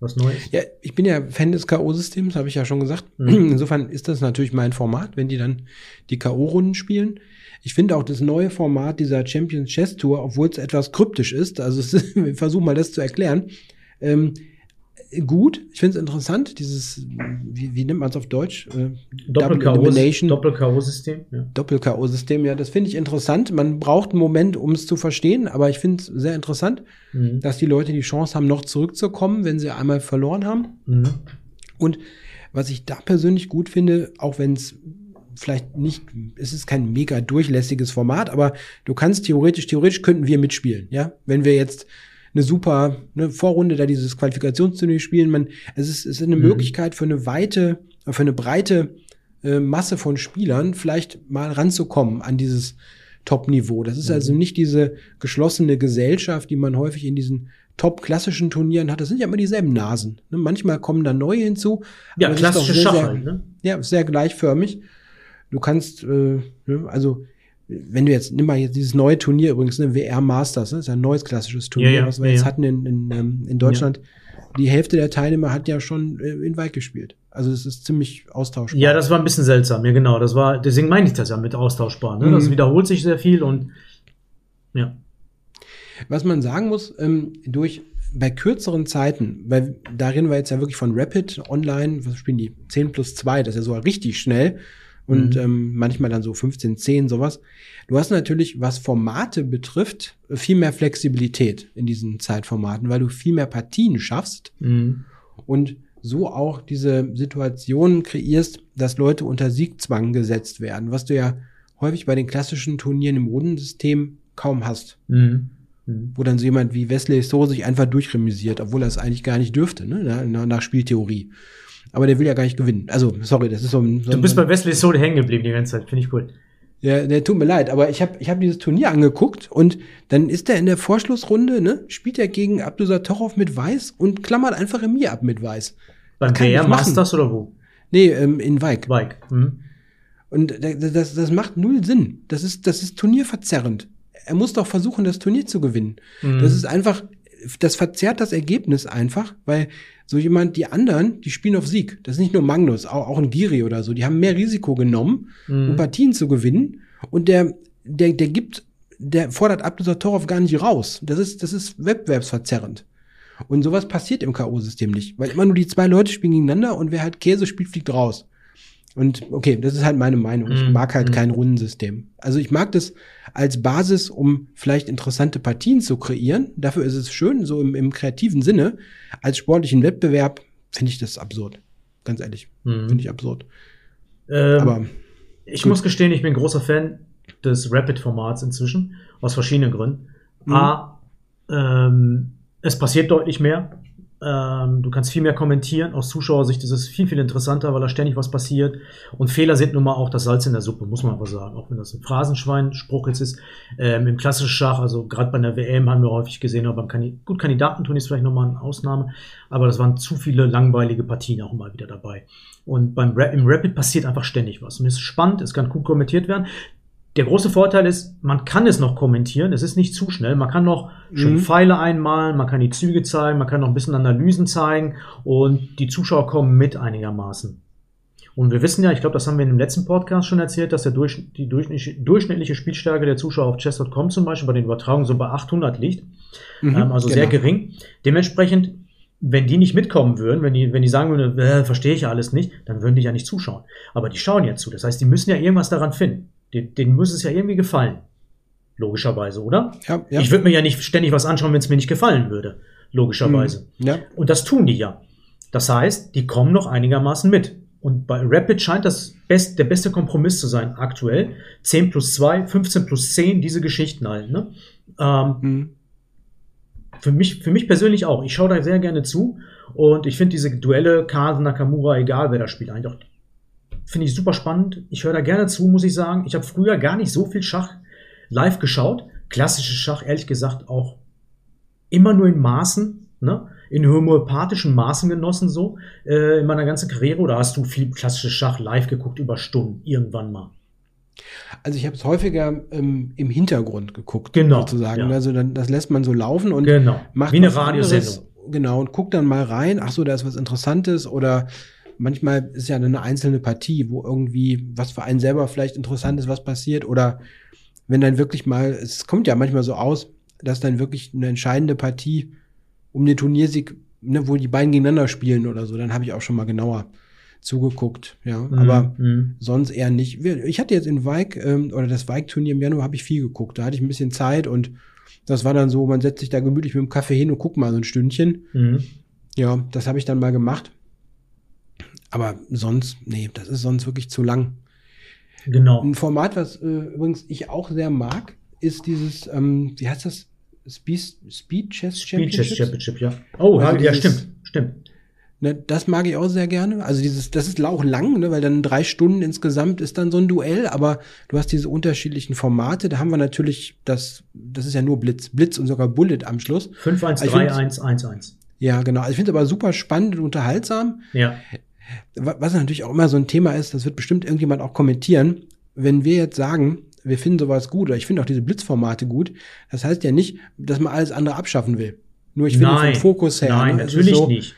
was neu ist? Ja, ich bin ja Fan des K.O.-Systems, habe ich ja schon gesagt. Mhm. Insofern ist das natürlich mein Format, wenn die dann die K.O.-Runden spielen. Ich finde auch das neue Format dieser Champions Chess Tour, obwohl es etwas kryptisch ist, also es ist, ich versuche mal das zu erklären, ähm, gut. Ich finde es interessant, dieses, wie, wie nennt man es auf Deutsch? Äh. Doppel-K.O.-System. Ja. Doppel-K.O.-System, ja, das finde ich interessant. Man braucht einen Moment, um es zu verstehen, aber ich finde es sehr interessant, Mhm. dass die Leute die Chance haben, noch zurückzukommen, wenn sie einmal verloren haben. Mhm. Und was ich da persönlich gut finde, auch wenn es vielleicht nicht, es ist kein mega durchlässiges Format, aber du kannst theoretisch, theoretisch könnten wir mitspielen, ja. Wenn wir jetzt eine super eine Vorrunde da dieses Qualifikationsturnier spielen, man, es ist, es ist eine Mhm. Möglichkeit für eine weite, für eine breite äh, Masse von Spielern vielleicht mal ranzukommen an dieses Top-Niveau. Das ist Mhm. also nicht diese geschlossene Gesellschaft, die man häufig in diesen top-klassischen Turnieren hat. Das sind ja immer dieselben Nasen. Ne? Manchmal kommen da neue hinzu. Ja, klassische sehr, Schach ne? ja, sehr gleichförmig. Du kannst, äh, ne, also wenn du jetzt, nimm mal jetzt dieses neue Turnier übrigens, ne, WR Masters, ne, ist ja ein neues klassisches Turnier, Ja, ja, was wir ja, jetzt hatten in, in, ähm, in Deutschland. Die Hälfte der Teilnehmer hat ja schon äh, in Wijk gespielt. Also es ist ziemlich austauschbar. Ja, das war ein bisschen seltsam, ja genau. Das war, deswegen meine ich das ja mit austauschbar. Ne? Mhm. Das wiederholt sich sehr viel und ja. Was man sagen muss, ähm, durch bei kürzeren Zeiten, weil da reden wir jetzt ja wirklich von Rapid Online, was spielen die? 10 plus 2, das ist ja so richtig schnell. Und Mhm. ähm, manchmal dann so 15, 10, sowas. Du hast natürlich, was Formate betrifft, viel mehr Flexibilität in diesen Zeitformaten, weil du viel mehr Partien schaffst Mhm. und so auch diese Situation kreierst, dass Leute unter Siegzwang gesetzt werden, was du ja häufig bei den klassischen Turnieren im Rundensystem kaum hast Mhm. Mhm. wo dann so jemand wie Wesley So sich einfach durchremisiert, obwohl er es eigentlich gar nicht dürfte, ne? nach Spieltheorie. Aber der will ja gar nicht gewinnen. Also, sorry, das ist so ein. So Du bist bei Wesley Sode hängen geblieben die ganze Zeit, finde ich cool. ja, der tut mir leid, aber ich habe ich hab dieses Turnier angeguckt und dann ist er in der Vorschlussrunde, ne, spielt er gegen Abdusatorow mit Weiß und klammert einfach Remis ab mit Weiß. Beim machen. Masters oder wo? Nee, ähm, in Wijk. Bike. Mhm. Und da- da- das, das macht null Sinn. Das ist, das ist turnierverzerrend. Er muss doch versuchen, das Turnier zu gewinnen. Mhm. Das ist einfach, das verzerrt das Ergebnis einfach, weil so jemand, die anderen, die spielen auf Sieg. Das ist nicht nur Magnus, auch, auch ein Giri oder so. Die haben mehr Risiko genommen, um Mhm. Partien zu gewinnen. Und der, der, der gibt, der fordert Abdusatorow gar nicht raus. Das ist, das ist wettbewerbsverzerrend. Und sowas passiert im K.O.-System nicht, weil immer nur die zwei Leute spielen gegeneinander und wer halt Käse spielt, fliegt raus. Und okay, das ist halt meine Meinung. Ich Mhm. mag halt Mhm. kein Rundensystem. Also ich mag das als Basis, um vielleicht interessante Partien zu kreieren. Dafür ist es schön, so im, im kreativen Sinne. Als sportlichen Wettbewerb finde ich das absurd. Ganz ehrlich, Mhm. finde ich absurd. Ähm, Aber Ich Gut. muss gestehen, ich bin großer Fan des Rapid-Formats inzwischen, aus verschiedenen Gründen. Mhm. A, ähm, es passiert deutlich mehr. Ähm, du kannst viel mehr kommentieren. Aus Zuschauersicht ist es viel, viel interessanter, weil da ständig was passiert. Und Fehler sind nun mal auch das Salz in der Suppe, muss man aber sagen. Auch wenn das ein Phrasenschwein-Spruch jetzt ist. Ähm, Im klassischen Schach, also gerade bei der WM haben wir häufig gesehen, aber beim Kandi gut, Kandidatenturnier ist vielleicht nochmal eine Ausnahme, aber das waren zu viele langweilige Partien auch mal wieder dabei. Und beim Ra im Rapid passiert einfach ständig was. Und es ist spannend, es kann gut kommentiert werden. Der große Vorteil ist, man kann es noch kommentieren, es ist nicht zu schnell, man kann noch schon Mhm. Pfeile einmalen, man kann die Züge zeigen, man kann noch ein bisschen Analysen zeigen und die Zuschauer kommen mit einigermaßen. Und wir wissen ja, ich glaube, das haben wir in dem letzten Podcast schon erzählt, dass der durch, die durchschnittliche, durchschnittliche Spielstärke der Zuschauer auf chess.com zum Beispiel bei den Übertragungen so bei 800 liegt. mhm, Ähm, also sehr genau. gering. Dementsprechend, wenn die nicht mitkommen würden, wenn die, wenn die sagen würden, äh, verstehe ich ja alles nicht, dann würden die ja nicht zuschauen. Aber die schauen ja zu. Das heißt, die müssen ja irgendwas daran finden. Den, denen muss es ja irgendwie gefallen. Logischerweise, oder? Ja, ja. Ich würde mir ja nicht ständig was anschauen, wenn es mir nicht gefallen würde. Logischerweise. Mhm. Ja. Und das tun die ja. Das heißt, die kommen noch einigermaßen mit. Und bei Rapid scheint das best, der beste Kompromiss zu sein aktuell. 10 plus 2, 15 plus 10, diese Geschichten halt. Ne? Ähm, Mhm. für mich, für mich persönlich auch. Ich schaue da sehr gerne zu und ich finde diese Duelle Carl Nakamura, egal wer da spielt, eigentlich auch, finde ich super spannend. Ich höre da gerne zu, muss ich sagen. Ich habe früher gar nicht so viel Schach live geschaut. Klassisches Schach, ehrlich gesagt, auch immer nur in Maßen, ne? in homöopathischen Maßen genossen, so äh, in meiner ganzen Karriere. Oder hast du viel klassisches Schach live geguckt über Stunden, irgendwann mal? Also ich habe es häufiger ähm, im Hintergrund geguckt, Genau, sozusagen. ja. Also dann, das lässt man so laufen und Genau, macht wie eine Radiosendung. anderes. Genau, und guckt dann mal rein, ach so, da ist was Interessantes oder manchmal ist ja eine einzelne Partie, wo irgendwie was für einen selber vielleicht interessant ist, was passiert oder wenn dann wirklich mal, es kommt ja manchmal so aus, dass dann wirklich eine entscheidende Partie um den Turniersieg, ne, wo die beiden gegeneinander spielen oder so, dann habe ich auch schon mal genauer zugeguckt, ja, Mhm, aber mhm. sonst eher nicht. Ich hatte jetzt in Wijk, ähm, oder das Wijk-Turnier im Januar habe ich viel geguckt. Da hatte ich ein bisschen Zeit und das war dann so, man setzt sich da gemütlich mit dem Kaffee hin und guckt mal so ein Stündchen. Mhm. Ja, das habe ich dann mal gemacht. Aber sonst, nee, das ist sonst wirklich zu lang. Genau. Ein Format, was äh, übrigens ich auch sehr mag, ist dieses, ähm, wie heißt das? Speed, Speed Chess Speed Chess Championship. Championship, ja. Oh, Also ja, dieses- stimmt, stimmt. Ne, das mag ich auch sehr gerne. Also dieses, das ist auch lang, ne, weil dann drei Stunden insgesamt ist dann so ein Duell, aber du hast diese unterschiedlichen Formate. Da haben wir natürlich das, das ist ja nur Blitz, Blitz und sogar Bullet am Schluss. 5, 1, Ich 3, find's- 1, 1, 1. Ja, genau. Also ich finde es aber super spannend und unterhaltsam. Ja. Wa- Was natürlich auch immer so ein Thema ist, das wird bestimmt irgendjemand auch kommentieren. Wenn wir jetzt sagen, wir finden sowas gut oder ich finde auch diese Blitzformate gut, das heißt ja nicht, dass man alles andere abschaffen will. Nur ich finde Nein. vom Fokus her. Nein, ne, natürlich so, nicht.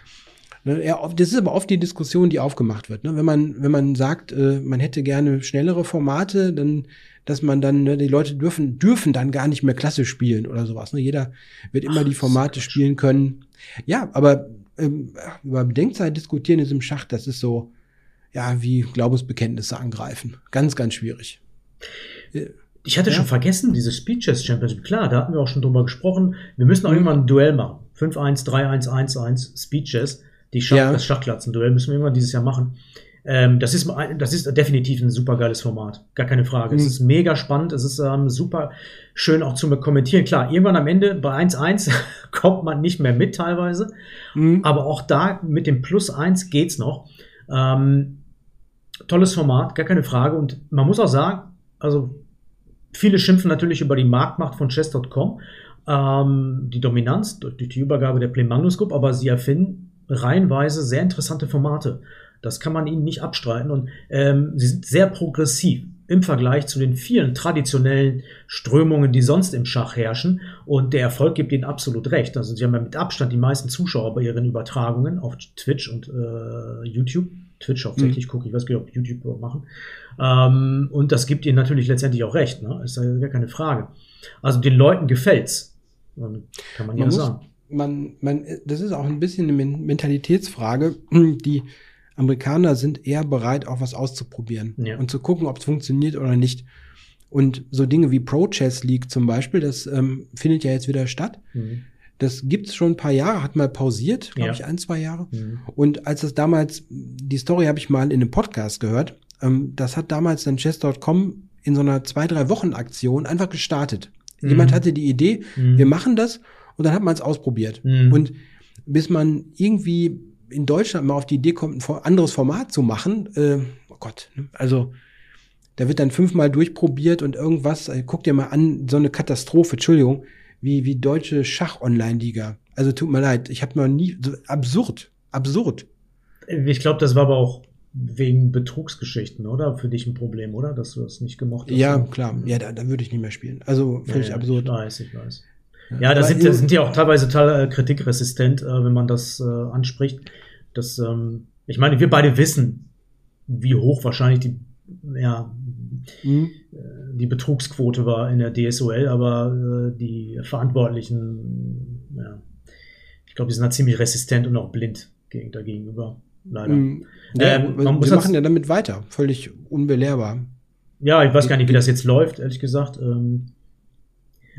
Ne, das ist aber oft die Diskussion, die aufgemacht wird. Ne? Wenn man, wenn man sagt, äh, man hätte gerne schnellere Formate, dann, dass man dann, ne, die Leute dürfen, dürfen dann gar nicht mehr klassisch spielen oder sowas. Jeder wird immer Ach, die Formate spielen können. Ja, aber ähm, über Bedenkzeit diskutieren in diesem Schach, das ist so, ja, wie Glaubensbekenntnisse angreifen. Ganz, ganz schwierig. Ich hatte Ja. schon vergessen, diese Speed Chess Championship. Klar, da hatten wir auch schon drüber gesprochen. Wir müssen auch Mhm. irgendwann ein Duell machen. 5-1, 3-1, 1-1, Speed Chess. Die Schach, Ja. Das Schachklatzen-Duell müssen wir irgendwann dieses Jahr machen. Ähm, das, ist, das ist definitiv ein super geiles Format. Gar keine Frage. Es Mhm. ist mega spannend. Es ist ähm, super schön auch zum Kommentieren. Klar, irgendwann am Ende bei 1-1 kommt man nicht mehr mit teilweise. Mhm. Aber auch da mit dem Plus 1 geht's noch. Ähm, tolles Format, gar keine Frage. Und man muss auch sagen, also viele schimpfen natürlich über die Marktmacht von Chess.com, ähm, die Dominanz durch, durch die Übergabe der Play Magnus Group, aber sie erfinden reihenweise sehr interessante Formate. Das kann man ihnen nicht abstreiten. Und ähm, sie sind sehr progressiv im Vergleich zu den vielen traditionellen Strömungen, die sonst im Schach herrschen. Und der Erfolg gibt ihnen absolut recht. Also sie haben ja mit Abstand die meisten Zuschauer bei ihren Übertragungen auf Twitch und äh, YouTube. Twitch hauptsächlich gucke, ich weiß gar nicht, ob YouTube machen. Ähm, und das gibt ihnen natürlich letztendlich auch recht, ne? Ist ja gar keine Frage. Also den Leuten gefällt's. Kann man ja Man muss- sagen. man, man, das ist auch ein bisschen eine Men- Mentalitätsfrage. Die Amerikaner sind eher bereit, auch was auszuprobieren Ja. und zu gucken, ob es funktioniert oder nicht. Und so Dinge wie Pro Chess League zum Beispiel, das ähm, findet ja jetzt wieder statt. Mhm. Das gibt's schon ein paar Jahre, hat mal pausiert, glaube Ja. ich, ein, zwei Jahre. Mhm. Und als das damals, die Story habe ich mal in einem Podcast gehört, ähm, das hat damals dann Chess.com in so einer zwei, drei Wochen Aktion einfach gestartet. Mhm. Jemand hatte die Idee, Mhm. wir machen das und dann hat man es ausprobiert. Mhm. Und bis man irgendwie in Deutschland mal auf die Idee kommt, ein anderes Format zu machen, äh, oh Gott, ne? also da wird dann fünfmal durchprobiert und irgendwas, äh, guck dir mal an, so eine Katastrophe, Entschuldigung, wie, wie deutsche Schach-Online-Liga. Also tut mir leid, ich habe noch nie, so absurd, absurd. Ich glaube, das war aber auch wegen Betrugsgeschichten, oder? Für dich ein Problem, oder? Dass du das nicht gemocht hast. Ja, oder? klar, ja, da, da würde ich nicht mehr spielen. Also völlig Ja, ja, absurd. Ich weiß, ich weiß. Ja, da sind, sind die auch teilweise total äh, kritikresistent, äh, wenn man das äh, anspricht. Das, ähm, ich meine, wir beide wissen, wie hoch wahrscheinlich die, ja, Hm? äh, die Betrugsquote war in der DSOL, aber äh, die Verantwortlichen, ja, ich glaube, die sind da ziemlich resistent und auch blind gegen, dagegenüber. Leider. Hm. Ja, Ähm, man muss machen ja damit weiter, völlig unbelehrbar. Ja, ich weiß gar nicht, wie das jetzt läuft, ehrlich gesagt. Ähm,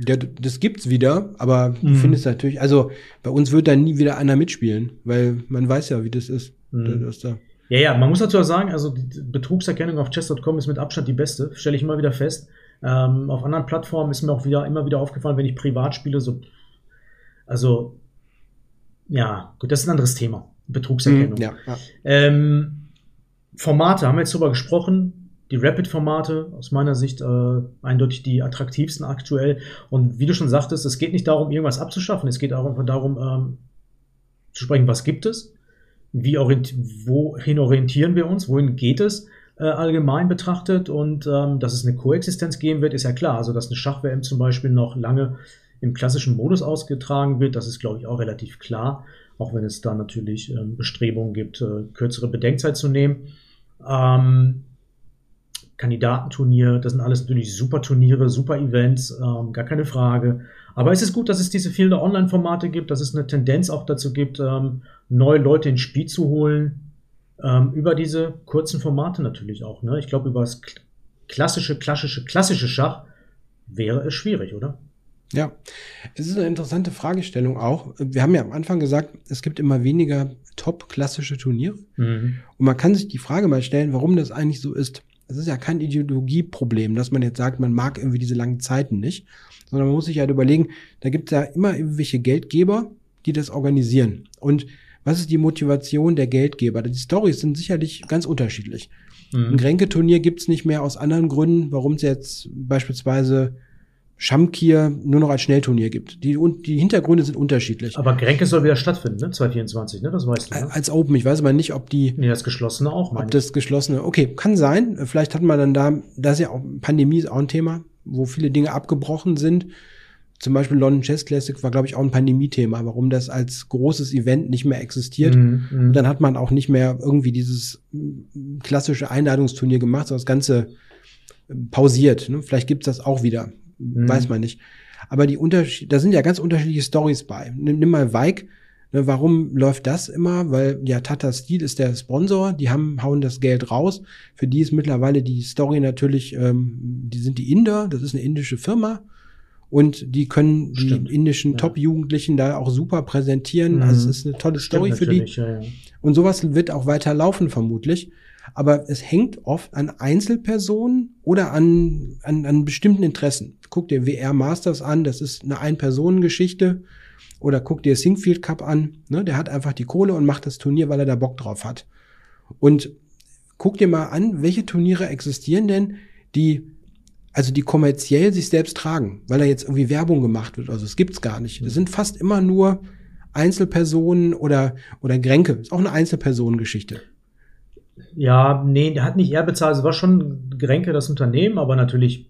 Ja, das gibt's wieder, aber du Mhm. findest natürlich, also bei uns wird da nie wieder einer mitspielen, weil man weiß ja, wie das ist. Mhm. Das, da. Ja, ja, man muss dazu auch sagen, also die Betrugserkennung auf chess.com ist mit Abstand die beste, stelle ich immer wieder fest. Ähm, auf anderen Plattformen ist mir auch wieder immer wieder aufgefallen, wenn ich privat spiele, so also ja, gut, das ist ein anderes Thema. Betrugserkennung. Mhm, ja, ja. Ähm, Formate, haben wir jetzt drüber gesprochen. Die Rapid-Formate, aus meiner Sicht äh, eindeutig die attraktivsten aktuell. Und wie du schon sagtest, es geht nicht darum, irgendwas abzuschaffen. Es geht auch darum, ähm, zu sprechen, was gibt es, wie orient wohin orientieren wir uns, wohin geht es äh, allgemein betrachtet. Und ähm, dass es eine Koexistenz geben wird, ist ja klar. Also, dass eine Schach-WM zum Beispiel noch lange im klassischen Modus ausgetragen wird, das ist, glaube ich, auch relativ klar auch wenn es da natürlich ähm, Bestrebungen gibt, äh, kürzere Bedenkzeit zu nehmen. Ähm, Kandidatenturnier, das sind alles natürlich super Turniere, super Events, ähm, gar keine Frage. Aber es ist gut, dass es diese vielen Online-Formate gibt, dass es eine Tendenz auch dazu gibt, ähm, neue Leute ins Spiel zu holen, ähm, über diese kurzen Formate natürlich auch. Ne? Ich glaube, über das kl- klassische, klassische, klassische Schach wäre es schwierig, oder? Ja, es ist eine interessante Fragestellung auch. Wir haben ja am Anfang gesagt, es gibt immer weniger top-klassische Turniere. Mhm. Und man kann sich die Frage mal stellen, warum das eigentlich so ist. Es ist ja kein Ideologieproblem, dass man jetzt sagt, man mag irgendwie diese langen Zeiten nicht, sondern man muss sich halt überlegen, da gibt es ja immer irgendwelche Geldgeber, die das organisieren. Und was ist die Motivation der Geldgeber? Die Stories sind sicherlich ganz unterschiedlich. Ein Mhm. Gränke-Turnier gibt's nicht mehr aus anderen Gründen, warum es jetzt beispielsweise Schamkir nur noch als Schnellturnier gibt. Die, und die Hintergründe sind unterschiedlich. Aber Grenke soll wieder stattfinden, ne? 2024, ne? Das weißt du. Ne? Als Open. Ich weiß aber nicht, ob die. Nee, das geschlossene auch, Ob das geschlossene. Okay, kann sein. Vielleicht hat man dann da, da ist ja auch Pandemie ist auch ein Thema, wo viele Dinge abgebrochen sind. Zum Beispiel London Chess Classic war, glaube ich, auch ein Pandemie-Thema, warum das als großes Event nicht mehr existiert. Mhm, mhm. Und dann hat man auch nicht mehr irgendwie dieses klassische Einladungsturnier gemacht, sondern das Ganze pausiert. Ne? Vielleicht gibt's das auch wieder. Mhm. Weiß man nicht. Aber die Unterschied, da sind ja ganz unterschiedliche Stories bei. Nimm, nimm mal Vike. Ne, warum läuft das immer? Weil ja Tata Steel ist der Sponsor, die haben hauen das Geld raus. Für die ist mittlerweile die Story natürlich, ähm, die sind die Inder, das ist eine indische Firma und die können Stimmt, die indischen ja. Top-Jugendlichen da auch super präsentieren. Mhm. Also es ist eine tolle Stimmt Story für die. Ja, ja. Und sowas wird auch weiter laufen, vermutlich. Aber es hängt oft an Einzelpersonen oder an, an, an bestimmten Interessen. Guck dir WR Masters an, das ist eine Ein-Personen-Geschichte. Oder guck dir Singfield Cup an. Ne? Der hat einfach die Kohle und macht das Turnier, weil er da Bock drauf hat. Und guck dir mal an, welche Turniere existieren denn, die also die kommerziell sich selbst tragen, weil da jetzt irgendwie Werbung gemacht wird. Also es gibt's gar nicht. Das sind fast immer nur Einzelpersonen oder oder Gränke. Ist auch eine Einzelpersonengeschichte. Ja, nee, der hat nicht er bezahlt. Es war schon Grenke das Unternehmen, aber natürlich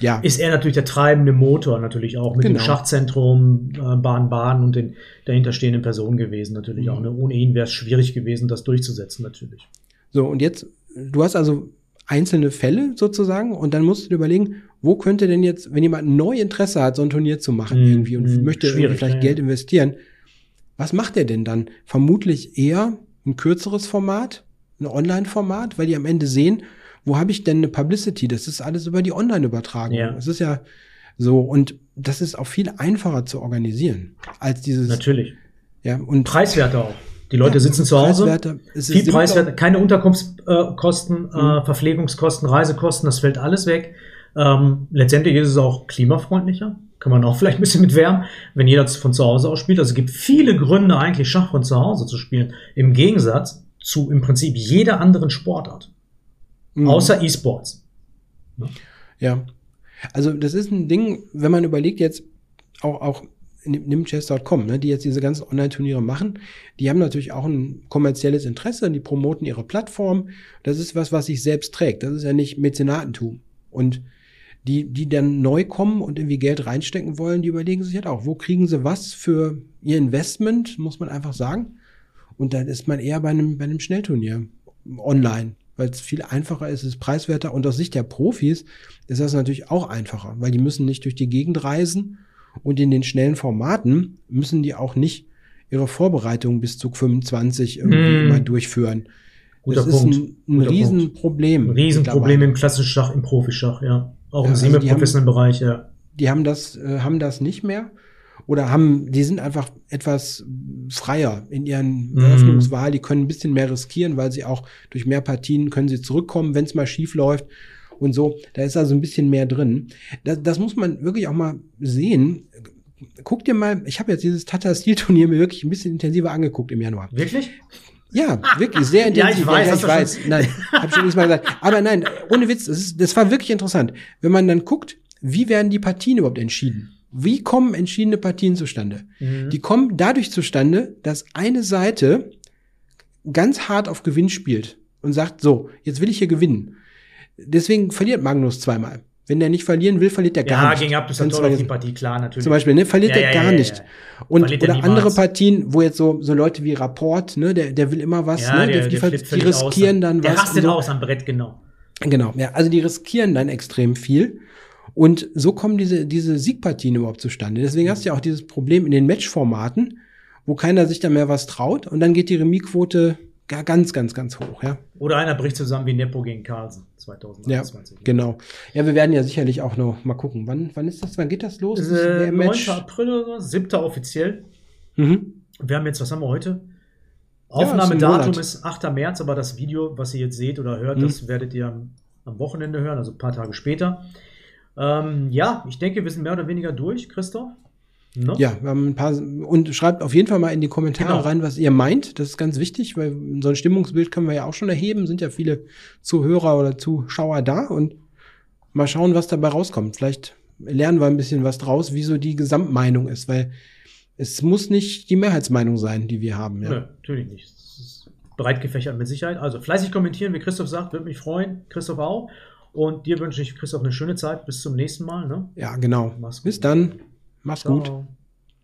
Ja, ist er natürlich der treibende Motor natürlich auch mit dem Genau. Schachzentrum, äh, Bahn-Bahn und den dahinterstehenden Personen gewesen natürlich Mhm. auch. Ne? Ohne ihn wäre es schwierig gewesen, das durchzusetzen natürlich. so und jetzt du hast also einzelne Fälle sozusagen und dann musst du dir überlegen, wo könnte denn jetzt, wenn jemand neu Interesse hat, so ein Turnier zu machen Mhm, irgendwie und mhm, möchte vielleicht ja, Geld ja. investieren, was macht er denn dann? Vermutlich eher ein kürzeres Format, ein Online-Format, weil die am Ende sehen, wo habe ich denn eine Publicity? Das ist alles über die Online-Übertragung. Ja. Es ist ja so und das ist auch viel einfacher zu organisieren als dieses Natürlich. ja und Preiswerter auch. Die Leute Ja, sitzen zu Hause. preiswerter. Es ist Viel preiswerter, keine Unterkunftskosten, äh, Kosten, Mhm. äh, Verpflegungskosten, Reisekosten, das fällt alles weg. Ähm, letztendlich ist es auch klimafreundlicher. Kann man auch vielleicht ein bisschen mit wärmen, wenn jeder von zu Hause aus spielt. Also es gibt viele Gründe, eigentlich Schach von zu Hause zu spielen. Im Gegensatz zu im Prinzip jeder anderen Sportart. Mhm. Außer E-Sports. Ja. Also das ist ein Ding, wenn man überlegt jetzt auch, auch nimm chess.com, ne, die jetzt diese ganzen Online-Turniere machen, die haben natürlich auch ein kommerzielles Interesse, die promoten ihre Plattform. Das ist was, was sich selbst trägt. Das ist ja nicht Mäzenatentum. Und die, die dann neu kommen und irgendwie Geld reinstecken wollen, die überlegen sich halt auch, wo kriegen sie was für ihr Investment, muss man einfach sagen. Und dann ist man eher bei einem, bei einem Schnellturnier online, weil es viel einfacher ist, es ist preiswerter und aus Sicht der Profis ist das natürlich auch einfacher, weil die müssen nicht durch die Gegend reisen und in den schnellen Formaten müssen die auch nicht ihre Vorbereitung bis zu 25 irgendwie Mm. immer durchführen. Guter das Punkt. ist ein, ein Guter Riesenproblem. Ein Riesenproblem im klassischen Schach, im Profischach, ja. Auch Ja, im also semi-professionellen Bereich, ja. die haben das, äh, haben das nicht mehr oder haben, die sind einfach etwas freier in ihren Mhm. Eröffnungswahl, die können ein bisschen mehr riskieren, weil sie auch durch mehr Partien können sie zurückkommen, wenn es mal schief läuft und so. Da ist also ein bisschen mehr drin. Das, das muss man wirklich auch mal sehen. Guck dir mal, ich habe jetzt dieses Tata Steel Turnier mir wirklich ein bisschen intensiver angeguckt im Januar. Wirklich? Ja, wirklich sehr Ja, intensiv. ich weiß, ja, ich weiß. Nein, hab schon nicht mal gesagt. Aber nein, ohne Witz, das, ist, das war wirklich interessant. Wenn man dann guckt, wie werden die Partien überhaupt entschieden? Wie kommen entschiedene Partien zustande? Mhm. Die kommen dadurch zustande, dass eine Seite ganz hart auf Gewinn spielt und sagt, so, jetzt will ich hier gewinnen. Deswegen verliert Magnus zweimal. Wenn der nicht verlieren will, verliert der gar ja, nicht. gegen Abdus weil- die Partie, klar, natürlich. zum Beispiel, ne, verliert Ja, er ja, gar ja, ja, nicht. ja. Und Verliert er oder andere Partien, wo jetzt so, so Leute wie Rapport, ne, der, der will immer was, ja, ne, der, die, der flippt die völlig aus. riskieren dann Der was. rastet und so. aus am Brett, genau. Genau, ja, also die riskieren dann extrem viel. Und so kommen diese, diese Siegpartien überhaupt zustande. Deswegen hast du ja auch dieses Problem in den Matchformaten, wo keiner sich da mehr was traut und dann geht die Remisquote gar ganz, ganz, ganz hoch, ja. Oder einer bricht zusammen wie Nepo gegen Carlsen 2021. Genau. Ja, wir werden ja sicherlich auch noch mal gucken. Wann, wann ist das? Wann geht das los? Das Das ist, äh, 9. WM-Match? April oder so, 7. offiziell. Mhm. Wir haben jetzt, was haben wir heute? Ja, ist Aufnahmedatum ist 8. März, aber das Video, was ihr jetzt seht oder hört, Mhm. das werdet ihr am, am Wochenende hören, also ein paar Tage später. Ähm, ja, ich denke, wir sind mehr oder weniger durch, Christoph. Ne? Ja, wir haben ein paar und schreibt auf jeden Fall mal in die Kommentare Genau. rein, was ihr meint. Das ist ganz wichtig, weil so ein Stimmungsbild können wir ja auch schon erheben. Sind ja viele Zuhörer oder Zuschauer da und mal schauen, was dabei rauskommt. Vielleicht lernen wir ein bisschen was draus, wie so die Gesamtmeinung ist, weil es muss nicht die Mehrheitsmeinung sein, die wir haben. Ja. Nö, natürlich nicht. Es ist breit gefächert mit Sicherheit. Also fleißig kommentieren, wie Christoph sagt, würde mich freuen. Christoph auch. Und dir wünsche ich, Christoph, eine schöne Zeit. Bis zum nächsten Mal. Ne? Ja, genau. Mach's gut. Bis dann. Mach's gut. Ciao.